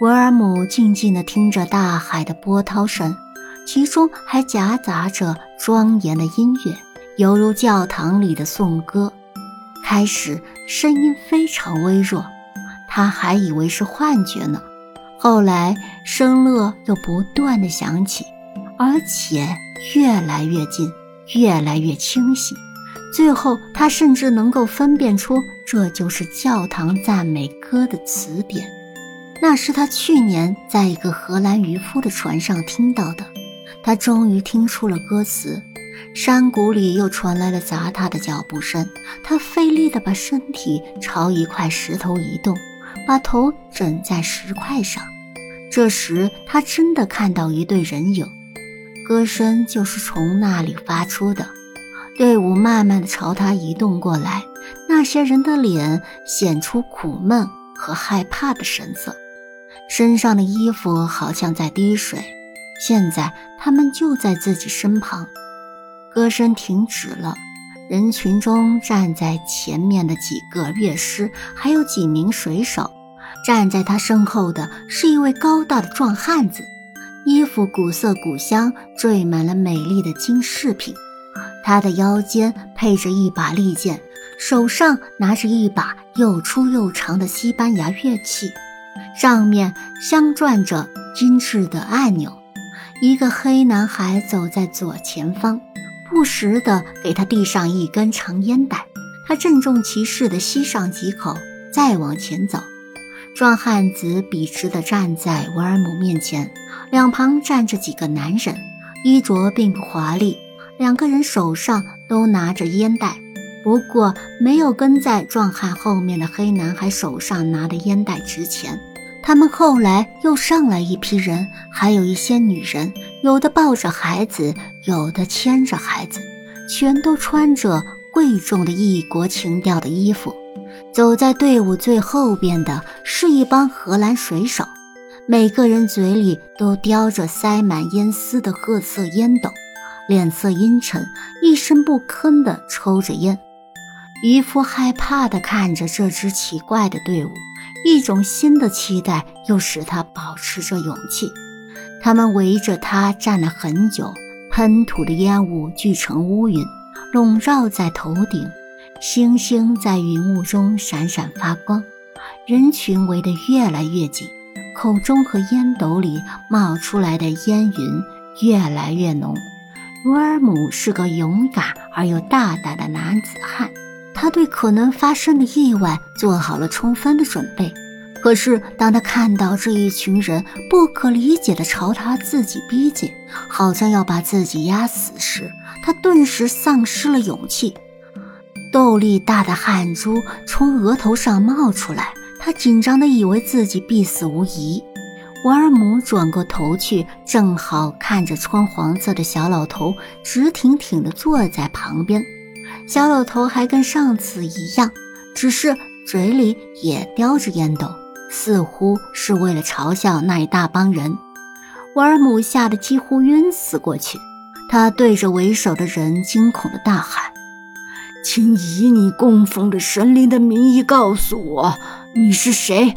维尔姆静静地听着大海的波涛声，其中还夹杂着庄严的音乐，犹如教堂里的颂歌。开始声音非常微弱，他还以为是幻觉呢。后来声乐又不断的响起，而且越来越近，越来越清晰。最后，他甚至能够分辨出这就是教堂赞美歌的词典。那是他去年在一个荷兰渔夫的船上听到的。他终于听出了歌词。山谷里又传来了砸他的脚步声。他费力地把身体朝一块石头移动。把头枕在石块上，这时他真的看到一对人影，歌声就是从那里发出的。队伍慢慢的朝他移动过来，那些人的脸显出苦闷和害怕的神色，身上的衣服好像在滴水。现在他们就在自己身旁。歌声停止了。人群中站在前面的几个乐师，还有几名水手。站在他身后的是一位高大的壮汉子，衣服古色古香，缀满了美丽的金饰品。他的腰间配着一把利剑，手上拿着一把又粗又长的西班牙乐器，上面镶钻着精致的按钮。一个黑男孩走在左前方。不时地给他递上一根长烟袋，他郑重其事地吸上几口，再往前走。壮汉子笔直地站在维尔姆面前，两旁站着几个男人，衣着并不华丽，两个人手上都拿着烟袋，不过没有跟在壮汉后面的黑男孩手上拿的烟袋值钱。他们后来又上来一批人，还有一些女人，有的抱着孩子，有的牵着孩子，全都穿着贵重的异国情调的衣服。走在队伍最后边的是一帮荷兰水手，每个人嘴里都叼着塞满烟丝的褐色烟斗，脸色阴沉，一声不吭地抽着烟。渔夫害怕地看着这支奇怪的队伍。一种新的期待又使他保持着勇气。他们围着他站了很久，喷吐的烟雾聚成乌云，笼罩在头顶。星星在云雾中闪闪发光。人群围得越来越紧，口中和烟斗里冒出来的烟云越来越浓。罗尔姆是个勇敢而又大胆的男子汉。他对可能发生的意外做好了充分的准备，可是当他看到这一群人不可理解地朝他自己逼近，好像要把自己压死时，他顿时丧失了勇气。豆粒大的汗珠从额头上冒出来，他紧张地以为自己必死无疑。瓦尔姆转过头去，正好看着穿黄色的小老头直挺挺地坐在旁边。小老头还跟上次一样，只是嘴里也叼着烟斗，似乎是为了嘲笑那一大帮人。瓦尔姆吓得几乎晕死过去，他对着为首的人惊恐的大喊：“请以你供奉的神灵的名义告诉我，你是谁？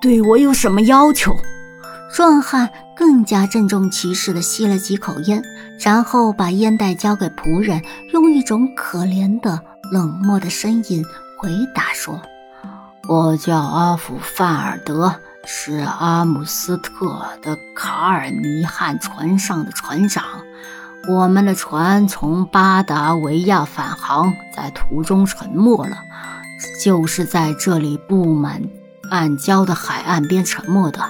对我有什么要求？”壮汉更加郑重其事地吸了几口烟。然后把烟袋交给仆人，用一种可怜的、冷漠的声音回答说：“我叫阿福范尔德，是阿姆斯特的卡尔尼汉船上的船长。我们的船从巴达维亚返航，在途中沉没了，就是在这里布满暗礁的海岸边沉没的。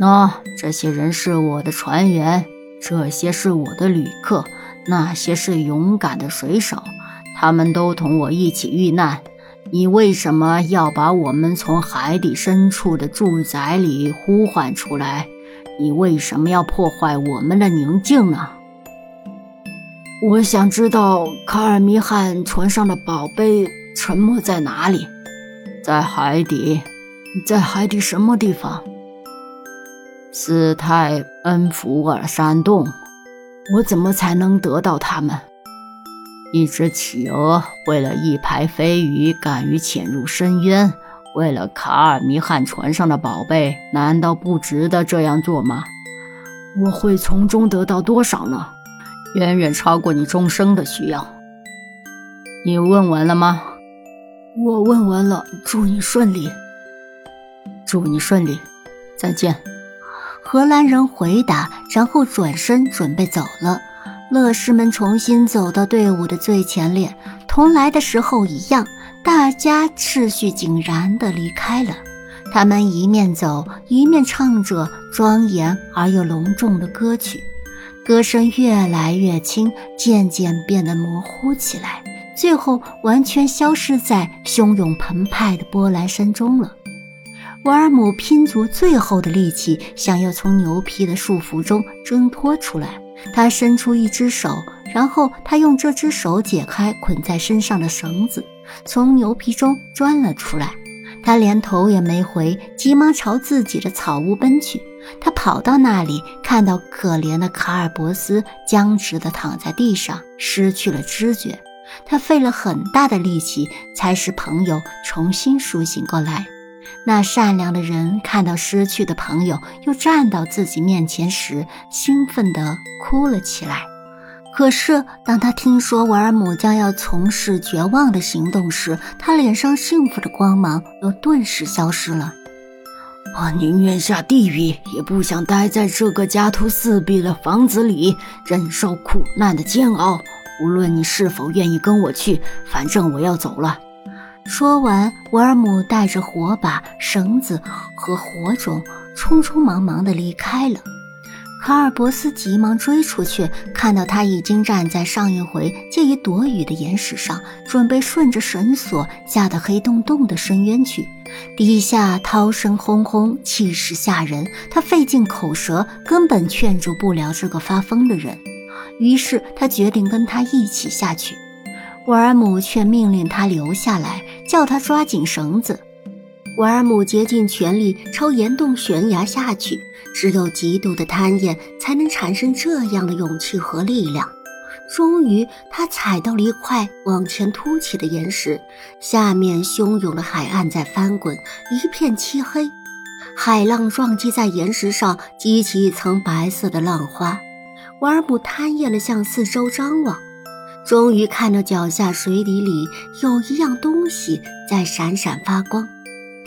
那，这些人是我的船员。”这些是我的旅客，那些是勇敢的水手，他们都同我一起遇难。你为什么要把我们从海底深处的住宅里呼唤出来？你为什么要破坏我们的宁静呢？我想知道卡尔米汉船上的宝贝沉没在哪里？在海底，在海底什么地方？斯泰恩福尔山洞，我怎么才能得到它们？一只企鹅为了一排飞鱼，敢于潜入深渊。为了卡尔弥汉船上的宝贝，难道不值得这样做吗？我会从中得到多少呢？远远超过你终生的需要。你问完了吗？我问完了。祝你顺利。祝你顺利。再见。荷兰人回答，然后转身准备走了。乐师们重新走到队伍的最前列，同来的时候一样。大家秩序井然地离开了。他们一面走，一面唱着庄严而又隆重的歌曲，歌声越来越轻，渐渐变得模糊起来，最后完全消失在汹涌澎湃的波澜声中了。瓦尔姆拼足最后的力气，想要从牛皮的束缚中挣脱出来。他伸出一只手，然后他用这只手解开捆在身上的绳子。从牛皮中钻了出来，他连头也没回，急忙朝自己的草屋奔去。他跑到那里，看到可怜的卡尔伯斯僵直地躺在地上，失去了知觉。他费了很大的力气，才使朋友重新苏醒过来。那善良的人看到失去的朋友又站到自己面前时，兴奋地哭了起来。可是，当他听说瓦尔姆将要从事绝望的行动时，他脸上幸福的光芒又顿时消失了。我宁愿下地狱，也不想待在这个家徒四壁的房子里，忍受苦难的煎熬。无论你是否愿意跟我去，反正我要走了。说完，沃尔姆带着火把、绳子和火种，匆匆忙忙地离开了。卡尔伯斯急忙追出去，看到他已经站在上一回借以躲雨的岩石上，准备顺着绳索下到黑洞洞的深渊去。底下涛声轰轰，气势吓人。他费尽口舌，根本劝住不了这个发疯的人。于是他决定跟他一起下去。沃尔姆却命令他留下来，叫他抓紧绳子。瓦尔姆竭尽全力朝岩洞悬崖下去。只有极度的贪念，才能产生这样的勇气和力量。终于，他踩到了一块往前凸起的岩石，下面汹涌的海岸在翻滚，一片漆黑。海浪撞击在岩石上，激起一层白色的浪花。瓦尔姆贪厌地向四周张望，终于看到脚下水底里有一样东西在闪闪发光。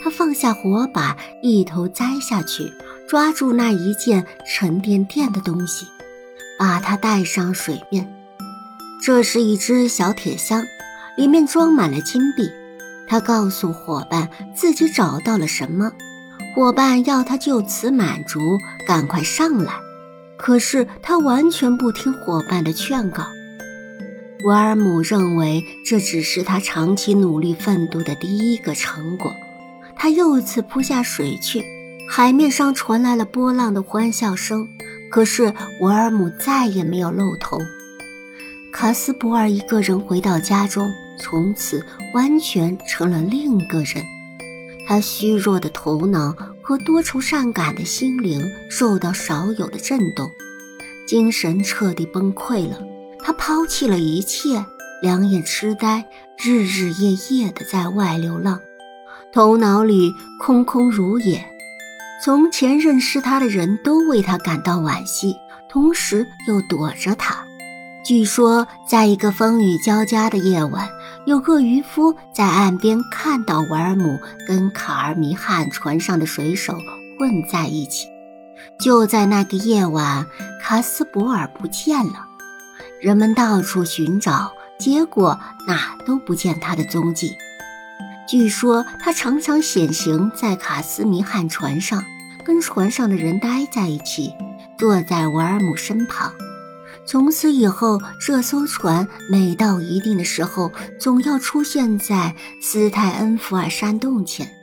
他放下火把，一头栽下去。抓住那一件沉甸甸的东西，把它带上水面。这是一只小铁箱，里面装满了金币。他告诉伙伴自己找到了什么，伙伴要他就此满足，赶快上来。可是他完全不听伙伴的劝告。瓦尔姆认为这只是他长期努力奋斗的第一个成果。他又一次扑下水去。海面上传来了波浪的欢笑声，可是瓦尔姆再也没有露头。卡斯伯尔一个人回到家中，从此完全成了另一个人。他虚弱的头脑和多愁善感的心灵受到少有的震动，精神彻底崩溃了。他抛弃了一切，两眼痴呆，日日夜夜的在外流浪，头脑里空空如也。从前认识他的人都为他感到惋惜，同时又躲着他。据说，在一个风雨交加的夜晚，有个渔夫在岸边看到瓦尔姆跟卡尔米汉船上的水手混在一起。就在那个夜晚，卡斯伯尔不见了，人们到处寻找，结果哪都不见他的踪迹。据说他常常显形在卡斯米汉船上，跟船上的人待在一起，坐在瓦尔姆身旁。从此以后，这艘船每到一定的时候，总要出现在斯泰恩福尔山洞前。